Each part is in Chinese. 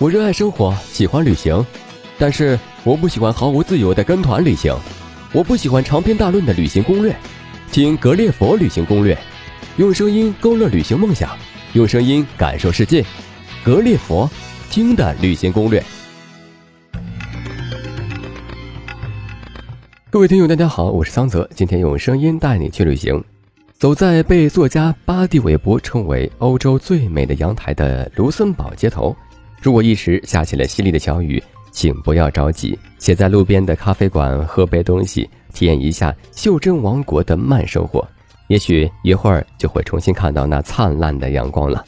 我热爱生活，喜欢旅行，但是我不喜欢毫无自由的跟团旅行。我不喜欢长篇大论的旅行攻略，听格列佛旅行攻略，用声音勾勒旅行梦想，用声音感受世界。格列佛听的旅行攻略。各位听友，大家好，我是桑泽，今天用声音带你去旅行，走在被作家巴蒂韦伯称为欧洲最美的阳台的卢森堡街头。如果一时下起了淅沥的小雨，请不要着急，且在路边的咖啡馆喝杯东西，体验一下袖珍王国的慢生活。也许一会儿就会重新看到那灿烂的阳光了。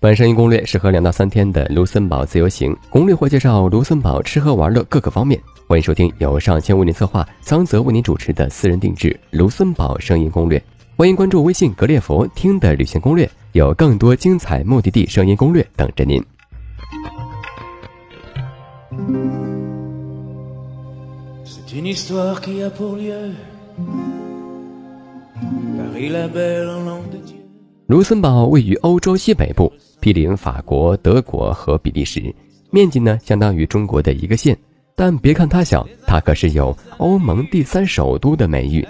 本声音攻略适合两到三天的卢森堡自由行，攻略会介绍卢森堡吃喝玩乐各个方面。欢迎收听由上千为您策划、桑泽为您主持的私人定制卢森堡声音攻略。欢迎关注微信“格列佛听的旅行攻略”，有更多精彩目的地声音攻略等着您。卢森堡位于欧洲西北部，毗邻法国、德国和比利时，面积呢相当于中国的一个县。但别看它小，它可是有“欧盟第三首都”的美誉，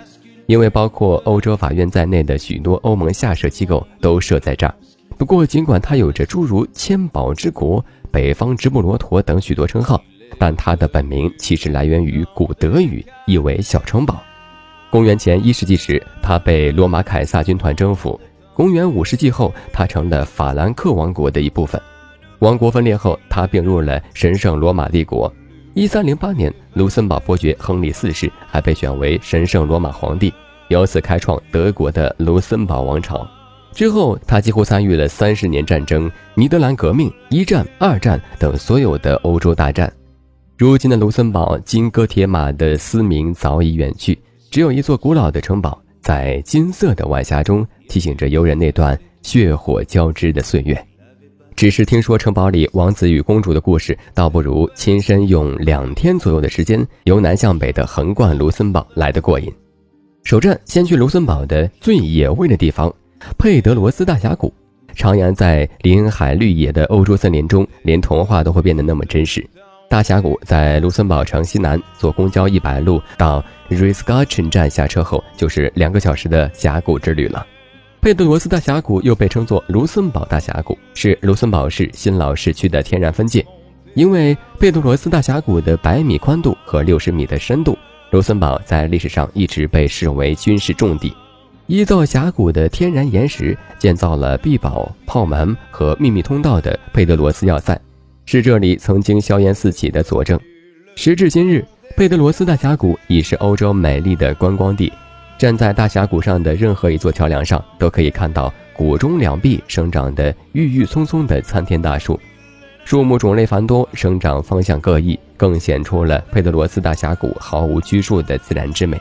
因为包括欧洲法院在内的许多欧盟下设机构都设在这儿。不过，尽管它有着诸如“千宝之国”。北方直布罗陀等许多称号，但它的本名其实来源于古德语，意为小城堡。公元前一世纪时，它被罗马凯撒军团征服。公元五世纪后，它成了法兰克王国的一部分。王国分裂后，它并入了神圣罗马帝国。一三零八年，卢森堡伯爵亨利四世还被选为神圣罗马皇帝，由此开创德国的卢森堡王朝。之后，他几乎参与了三十年战争、尼德兰革命、一战、二战等所有的欧洲大战。如今的卢森堡，金戈铁马的嘶鸣早已远去，只有一座古老的城堡在金色的晚霞中提醒着游人那段血火交织的岁月。只是听说城堡里王子与公主的故事，倒不如亲身用两天左右的时间由南向北的横贯卢森堡来得过瘾。首站先去卢森堡的最野味的地方。佩德罗斯大峡谷，徜徉在林海绿野的欧洲森林中，连童话都会变得那么真实。大峡谷在卢森堡城西南，坐公交一百路到 r i s c a c h e n 站下车后，就是两个小时的峡谷之旅了。佩德罗斯大峡谷又被称作卢森堡大峡谷，是卢森堡市新老市区的天然分界。因为佩德罗斯大峡谷的百米宽度和六十米的深度，卢森堡在历史上一直被视为军事重地。依照峡谷的天然岩石建造了壁堡、炮门和秘密通道的佩德罗斯要塞，是这里曾经硝烟四起的佐证。时至今日，佩德罗斯大峡谷已是欧洲美丽的观光地。站在大峡谷上的任何一座桥梁上，都可以看到谷中两壁生长的郁郁葱葱的参天大树，树木种类繁多，生长方向各异，更显出了佩德罗斯大峡谷毫无拘束的自然之美。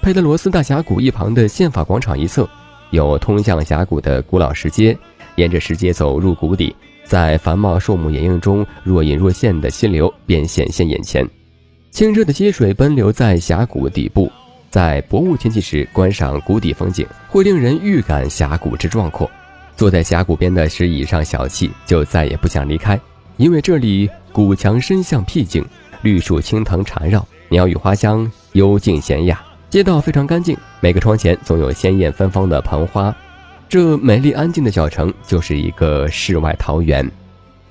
佩德罗斯大峡谷一旁的宪法广场一侧，有通向峡谷的古老石阶。沿着石阶走入谷底，在繁茂树木掩映中，若隐若现的溪流便显现眼前。清澈的溪水奔流在峡谷底部，在薄雾天气时观赏谷底风景，会令人预感峡谷之壮阔。坐在峡谷边的石椅上小憩，就再也不想离开，因为这里谷墙深巷僻静，绿树青藤缠绕，鸟语花香，幽静娴雅。街道非常干净，每个窗前总有鲜艳芬芳的盆花。这美丽安静的小城就是一个世外桃源。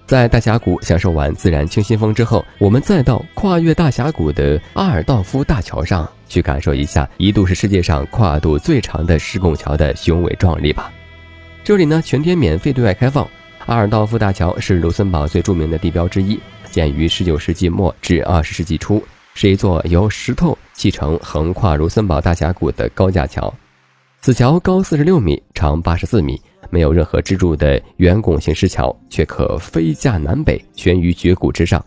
在大峡谷享受完自然清新风之后，我们再到跨越大峡谷的阿尔道夫大桥上去感受一下一度是世界上跨度最长的石拱桥的雄伟壮丽吧。这里呢全天免费对外开放。阿尔道夫大桥是卢森堡最著名的地标之一，建于19世纪末至20世纪初。是一座由石头砌成、横跨卢森堡大峡谷的高架桥。此桥高四十六米，长八十四米，没有任何支柱的圆拱形石桥，却可飞架南北，悬于绝谷之上，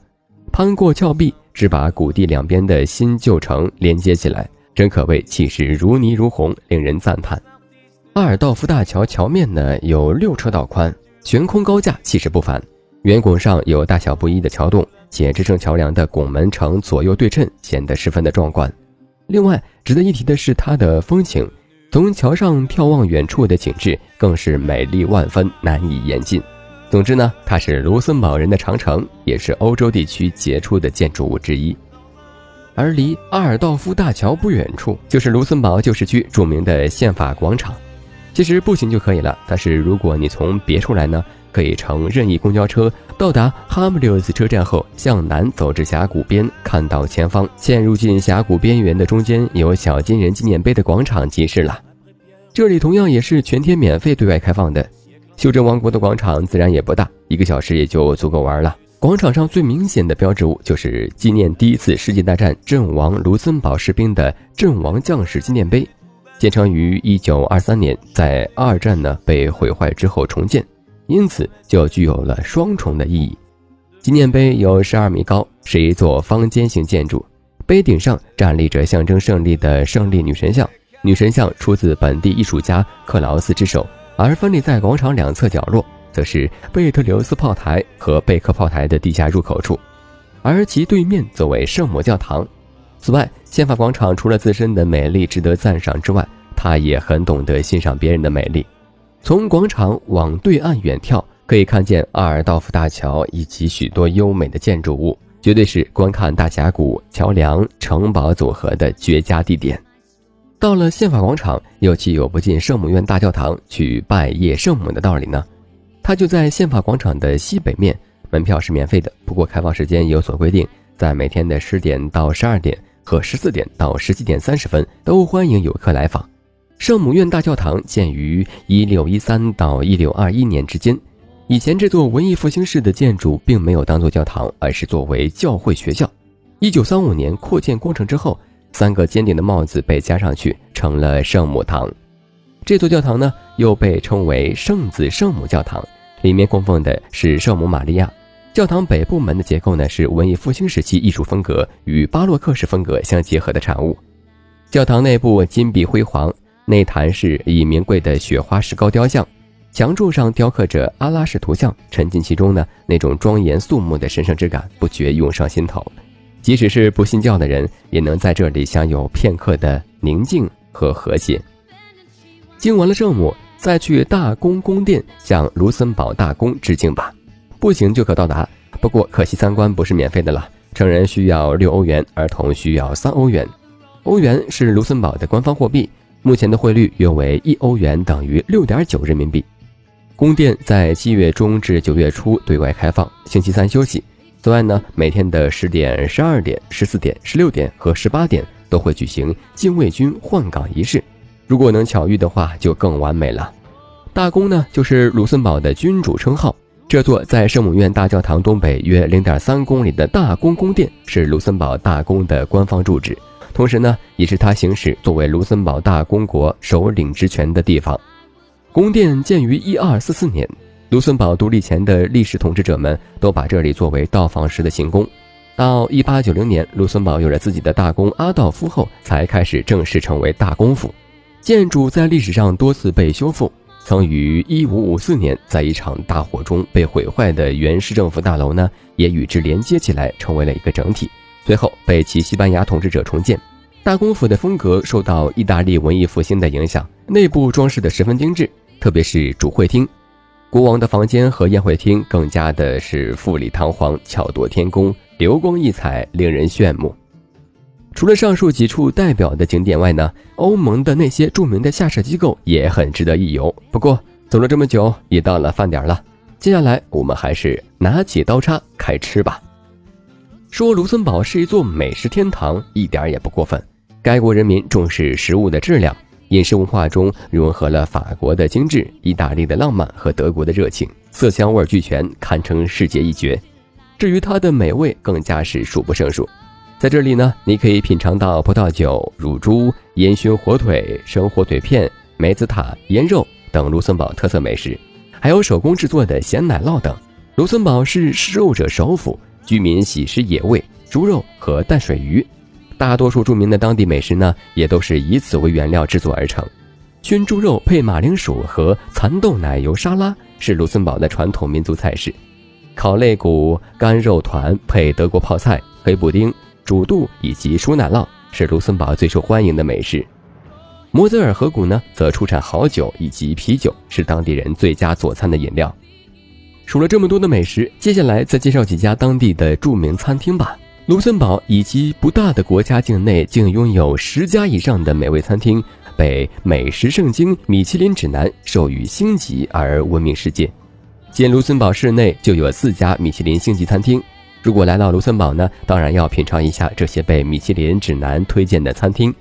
攀过峭壁，只把谷地两边的新旧城连接起来，真可谓气势如泥如虹，令人赞叹。阿尔道夫大桥桥面呢有六车道宽，悬空高架，气势不凡。圆拱上有大小不一的桥洞，且支撑桥梁的拱门呈左右对称，显得十分的壮观。另外，值得一提的是它的风情，从桥上眺望远处的景致更是美丽万分，难以言尽。总之呢，它是卢森堡人的长城，也是欧洲地区杰出的建筑物之一。而离阿尔道夫大桥不远处，就是卢森堡旧市区著名的宪法广场。其实步行就可以了，但是如果你从别处来呢，可以乘任意公交车到达哈姆利斯车站后，向南走至峡谷边，看到前方嵌入进峡谷边缘的中间有小金人纪念碑的广场即是了。这里同样也是全天免费对外开放的。袖珍王国的广场自然也不大，一个小时也就足够玩了。广场上最明显的标志物就是纪念第一次世界大战阵亡卢森堡士兵的阵亡将士纪念碑，建成于一九二三年，在二战呢被毁坏之后重建，因此就具有了双重的意义。纪念碑有十二米高，是一座方尖形建筑，碑顶上站立着象征胜利的胜利女神像，女神像出自本地艺术家克劳斯之手，而分立在广场两侧角落。则是贝特留斯炮台和贝克炮台的地下入口处，而其对面则为圣母教堂。此外，宪法广场除了自身的美丽值得赞赏之外，它也很懂得欣赏别人的美丽。从广场往对岸远眺，可以看见阿尔道夫大桥以及许多优美的建筑物，绝对是观看大峡谷、桥梁、城堡组合的绝佳地点。到了宪法广场，又岂有不进圣母院大教堂去拜谒圣母的道理呢？它就在宪法广场的西北面，门票是免费的，不过开放时间有所规定，在每天的十点到十二点和十四点到十七点三十分都欢迎游客来访。圣母院大教堂建于一六一三到一六二一年之间，以前这座文艺复兴式的建筑并没有当做教堂，而是作为教会学校。一九三五年扩建工程之后，三个尖顶的帽子被加上去，成了圣母堂。这座教堂呢，又被称为圣子圣母教堂。里面供奉的是圣母玛利亚。教堂北部门的结构呢，是文艺复兴时期艺术风格与巴洛克式风格相结合的产物。教堂内部金碧辉煌，内坛是以名贵的雪花石膏雕像，墙柱上雕刻着阿拉式图像，沉浸其中呢，那种庄严肃穆的神圣之感不觉涌上心头。即使是不信教的人，也能在这里享有片刻的宁静和和谐。敬完了圣母。再去大公宫殿向卢森堡大公致敬吧，步行就可到达。不过可惜参观不是免费的了，成人需要六欧元，儿童需要三欧元。欧元是卢森堡的官方货币，目前的汇率约为一欧元等于六点九人民币。宫殿在七月中至九月初对外开放，星期三休息。此外呢，每天的十点、十二点、十四点、十六点和十八点都会举行禁卫军换岗仪式。如果能巧遇的话，就更完美了。大公呢，就是卢森堡的君主称号。这座在圣母院大教堂东北约零点三公里的大公宫殿，是卢森堡大公的官方住址，同时呢，也是他行使作为卢森堡大公国首领职权的地方。宫殿建于一二四四年，卢森堡独立前的历史统治者们都把这里作为到访时的行宫。到一八九零年，卢森堡有了自己的大公阿道夫后，才开始正式成为大公府。建筑在历史上多次被修复，曾于1554年在一场大火中被毁坏的原市政府大楼呢，也与之连接起来，成为了一个整体。随后被其西班牙统治者重建。大公府的风格受到意大利文艺复兴的影响，内部装饰的十分精致，特别是主会厅、国王的房间和宴会厅，更加的是富丽堂皇、巧夺天工、流光溢彩，令人炫目。除了上述几处代表的景点外呢，欧盟的那些著名的下设机构也很值得一游。不过走了这么久，也到了饭点了，接下来我们还是拿起刀叉开吃吧。说卢森堡是一座美食天堂，一点也不过分。该国人民重视食物的质量，饮食文化中融合了法国的精致、意大利的浪漫和德国的热情，色香味俱全，堪称世界一绝。至于它的美味，更加是数不胜数。在这里呢，你可以品尝到葡萄酒、乳猪、烟熏火腿、生火腿片、梅子塔、腌肉等卢森堡特色美食，还有手工制作的咸奶酪等。卢森堡是食肉者首府，居民喜食野味、猪肉和淡水鱼，大多数著名的当地美食呢，也都是以此为原料制作而成。熏猪肉配马铃薯和蚕豆奶油沙拉是卢森堡的传统民族菜式，烤肋骨、干肉团配德国泡菜、黑布丁。煮肚以及熟奶酪是卢森堡最受欢迎的美食，摩泽尔河谷呢则出产好酒以及啤酒，是当地人最佳佐餐的饮料。数了这么多的美食，接下来再介绍几家当地的著名餐厅吧。卢森堡以及不大的国家境内，竟拥有十家以上的美味餐厅，被美食圣经米其林指南授予星级而闻名世界。仅卢森堡市内就有四家米其林星级餐厅。如果来到卢森堡呢，当然要品尝一下这些被米其林指南推荐的餐厅。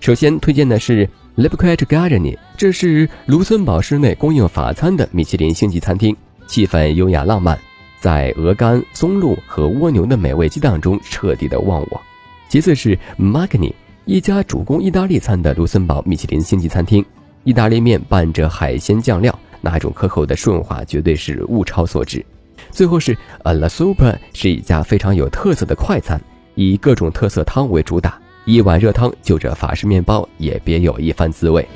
首先推荐的是 LIPQUET Garden，这是卢森堡市内供应法餐的米其林星级餐厅，气氛优雅浪漫。在鹅肝、松露和蜗牛的美味激荡中彻底的忘我。其次是 Magni，一家主攻意大利餐的卢森堡米其林星级餐厅，意大利面拌着海鲜酱料，那种可口的顺滑绝对是物超所值。最后是 A La Soup，是一家非常有特色的快餐，以各种特色汤为主打，一碗热汤就着法式面包也别有一番滋味。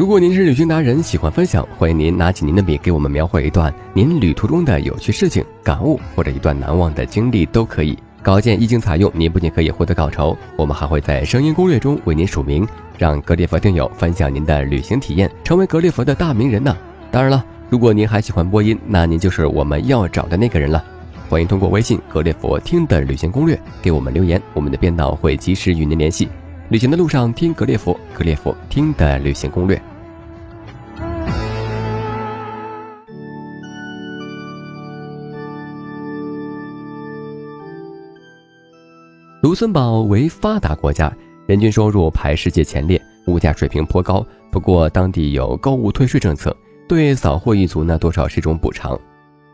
如果您是旅行达人，喜欢分享，欢迎您拿起您的笔，给我们描绘一段您旅途中的有趣事情、感悟，或者一段难忘的经历都可以。稿件一经采用，您不仅可以获得稿酬，我们还会在声音攻略中为您署名，让格列佛听友分享您的旅行体验，成为格列佛的大名人呢。当然了，如果您还喜欢播音，那您就是我们要找的那个人了。欢迎通过微信“格列佛听的旅行攻略”给我们留言，我们的编导会及时与您联系。旅行的路上听格列佛，格列佛听的旅行攻略。卢森堡为发达国家，人均收入排世界前列，物价水平颇高。不过当地有购物退税政策，对扫货一族呢多少是一种补偿。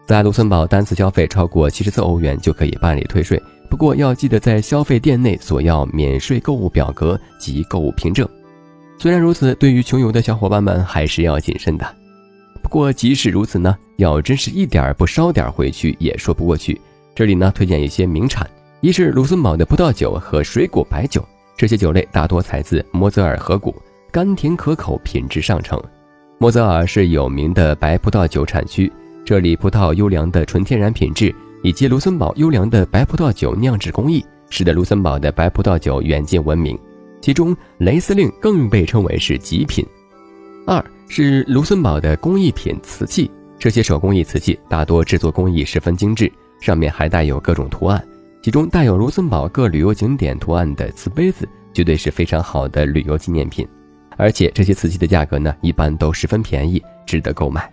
在卢森堡单次消费超过七十四欧元就可以办理退税。不过要记得在消费店内索要免税购物表格及购物凭证。虽然如此，对于穷游的小伙伴们还是要谨慎的。不过即使如此呢，要真是一点不烧点回去也说不过去。这里呢推荐一些名产，一是卢森堡的葡萄酒和水果白酒，这些酒类大多采自莫泽尔河谷，甘甜可口，品质上乘。莫泽尔是有名的白葡萄酒产区，这里葡萄优良的纯天然品质。以及卢森堡优良的白葡萄酒酿制工艺，使得卢森堡的白葡萄酒远近闻名。其中，雷司令更被称为是极品。二是卢森堡的工艺品瓷器，这些手工艺瓷器大多制作工艺十分精致，上面还带有各种图案。其中带有卢森堡各旅游景点图案的瓷杯子，绝对是非常好的旅游纪念品。而且这些瓷器的价格呢，一般都十分便宜，值得购买。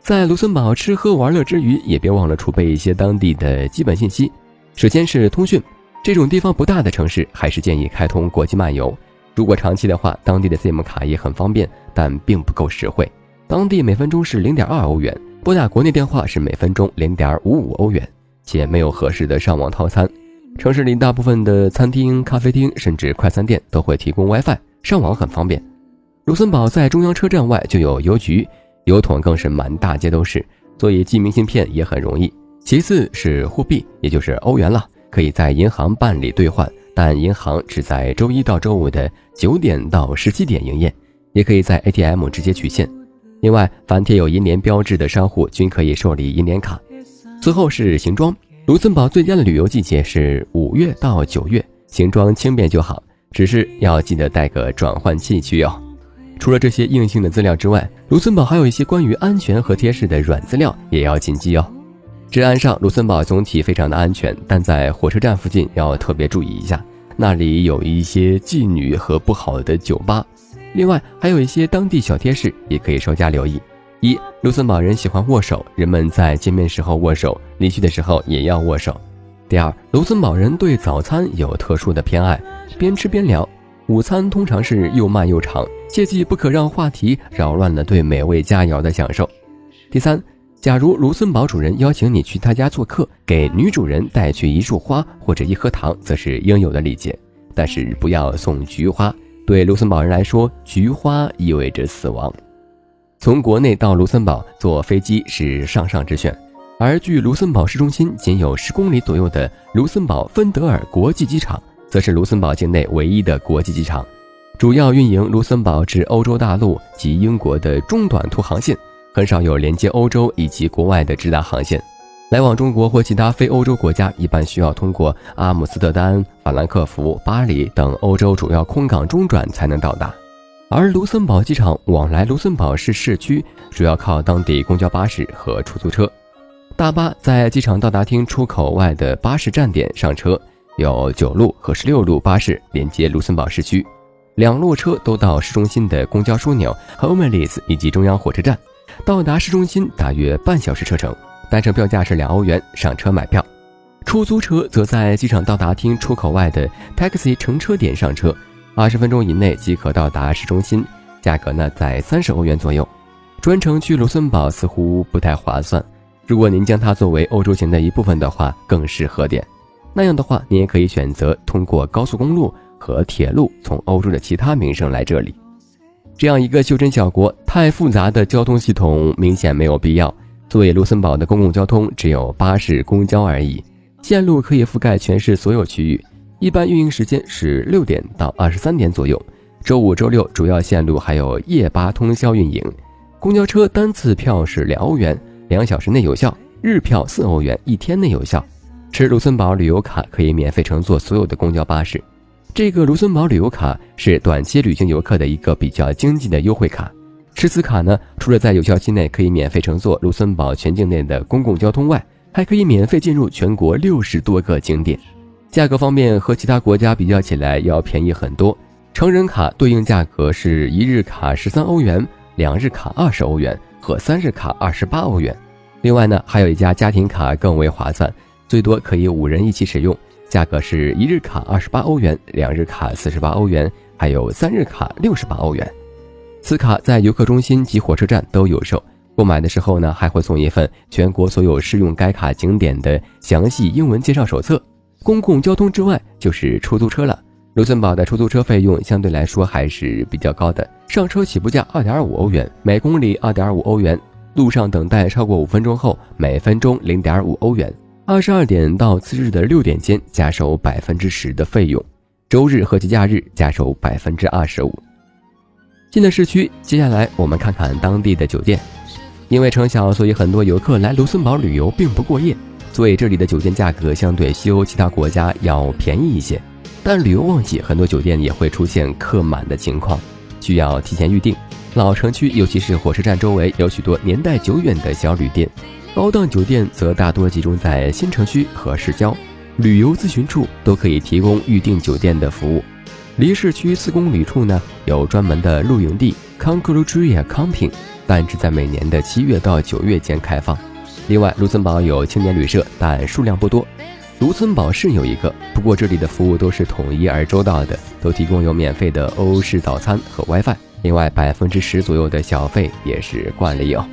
在卢森堡吃喝玩乐之余，也别忘了储备一些当地的基本信息。首先是通讯，这种地方不大的城市，还是建议开通国际漫游。如果长期的话，当地的 SIM 卡也很方便，但并不够实惠。当地每分钟是零点二欧元，拨打国内电话是每分钟零点五五欧元，且没有合适的上网套餐。城市里大部分的餐厅、咖啡厅甚至快餐店都会提供 WiFi，上网很方便。卢森堡在中央车站外就有邮局。邮筒更是满大街都是，所以寄明信片也很容易。其次是货币，也就是欧元了，可以在银行办理兑换，但银行只在周一到周五的九点到十七点营业，也可以在 ATM 直接取现。另外，凡贴有银联标志的商户均可以受理银联卡。最后是行装，卢森堡最佳的旅游季节是五月到九月，行装轻便就好，只是要记得带个转换器去哟。除了这些硬性的资料之外，卢森堡还有一些关于安全和贴士的软资料也要谨记哦。治安上，卢森堡总体非常的安全，但在火车站附近要特别注意一下，那里有一些妓女和不好的酒吧。另外，还有一些当地小贴士也可以稍加留意：一，卢森堡人喜欢握手，人们在见面时候握手，离去的时候也要握手。第二，卢森堡人对早餐有特殊的偏爱，边吃边聊。午餐通常是又慢又长，切记不可让话题扰乱了对美味佳肴的享受。第三，假如卢森堡主人邀请你去他家做客，给女主人带去一束花或者一盒糖，则是应有的礼节。但是不要送菊花，对卢森堡人来说，菊花意味着死亡。从国内到卢森堡坐飞机是上上之选，而距卢森堡市中心仅有十公里左右的卢森堡芬德尔国际机场。则是卢森堡境内唯一的国际机场，主要运营卢森堡至欧洲大陆及英国的中短途航线，很少有连接欧洲以及国外的直达航线。来往中国或其他非欧洲国家，一般需要通过阿姆斯特丹、法兰克福、巴黎等欧洲主要空港中转才能到达。而卢森堡机场往来卢森堡市市区，主要靠当地公交巴士和出租车。大巴在机场到达厅出口外的巴士站点上车，有九路和十六路巴士连接卢森堡市区，两路车都到市中心的公交枢纽 h o m e l i s 以及中央火车站，到达市中心大约半小时车程。单程票价是两欧元，上车买票。出租车则在机场到达厅出口外的 taxi 乘车点上车，二十分钟以内即可到达市中心，价格呢在三十欧元左右。专程去卢森堡似乎不太划算，如果您将它作为欧洲行的一部分的话，更适合点。那样的话，你也可以选择通过高速公路和铁路从欧洲的其他名胜来这里。这样一个袖珍小国，太复杂的交通系统明显没有必要。作为卢森堡的公共交通，只有巴士、公交而已，线路可以覆盖全市所有区域。一般运营时间是六点到二十三点左右。周五、周六主要线路还有夜巴通宵运营。公交车单次票是两欧元，两小时内有效；日票四欧元，一天内有效。持卢森堡旅游卡可以免费乘坐所有的公交巴士。这个卢森堡旅游卡是短期旅行游客的一个比较经济的优惠卡。持此卡呢，除了在有效期内可以免费乘坐卢森堡全境内的公共交通外，还可以免费进入全国六十多个景点。价格方面和其他国家比较起来要便宜很多。成人卡对应价格是一日卡十三欧元，两日卡二十欧元和三日卡二十八欧元。另外呢，还有一家家庭卡更为划算，最多可以五人一起使用，价格是一日卡二十八欧元，两日卡四十八欧元，还有三日卡六十八欧元。此卡在游客中心及火车站都有售。购买的时候呢，还会送一份全国所有适用该卡景点的详细英文介绍手册。公共交通之外就是出租车了。卢森堡的出租车费用相对来说还是比较高的，上车起步价二点五欧元，每公里二点五欧元。路上等待超过五分钟后，每分钟零点五欧元。二十二点到次日的六点间加收百分之十的费用，周日和节假日加收百分之二十五。进了市区，接下来我们看看当地的酒店。因为城小，所以很多游客来卢森堡旅游并不过夜，所以这里的酒店价格相对西欧其他国家要便宜一些。但旅游旺季，很多酒店也会出现客满的情况，需要提前预订。老城区，尤其是火车站周围，有许多年代久远的小旅店；高档酒店则大多集中在新城区和市郊。旅游咨询处都可以提供预订酒店的服务。离市区四公里处呢，有专门的露营地 c o n c l u d r i a Camping，但只在每年的七月到九月间开放。另外，卢森堡有青年旅社，但数量不多。卢森堡市有一个，不过这里的服务都是统一而周到的，都提供有免费的欧式早餐和 WiFi。另外，百分之十左右的小费也是惯例哦。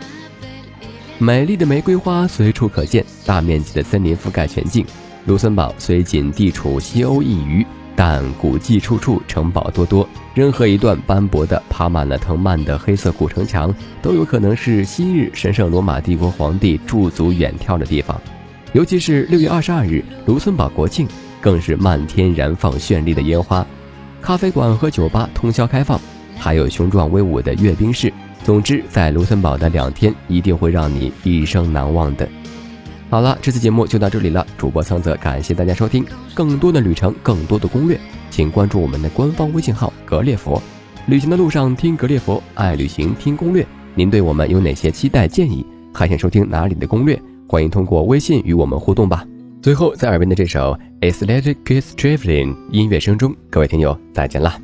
美丽的玫瑰花随处可见，大面积的森林覆盖全境。卢森堡虽仅地处西欧一隅。但古迹处处，城堡多多。任何一段斑驳的、爬满了藤蔓的黑色古城墙，都有可能是昔日神圣罗马帝国皇帝驻足远眺的地方。尤其是六月二十二日，卢森堡国庆，更是漫天燃放绚丽的烟花。咖啡馆和酒吧通宵开放，还有雄壮威武的阅兵式。总之，在卢森堡的两天，一定会让你一生难忘的。好了，这次节目就到这里了。主播桑泽，感谢大家收听。更多的旅程，更多的攻略，请关注我们的官方微信号“格列佛”。旅行的路上听格列佛，爱旅行听攻略。您对我们有哪些期待建议？还想收听哪里的攻略？欢迎通过微信与我们互动吧。最后，在耳边的这首《Athletic Kids Traveling》音乐声中，各位听友再见啦。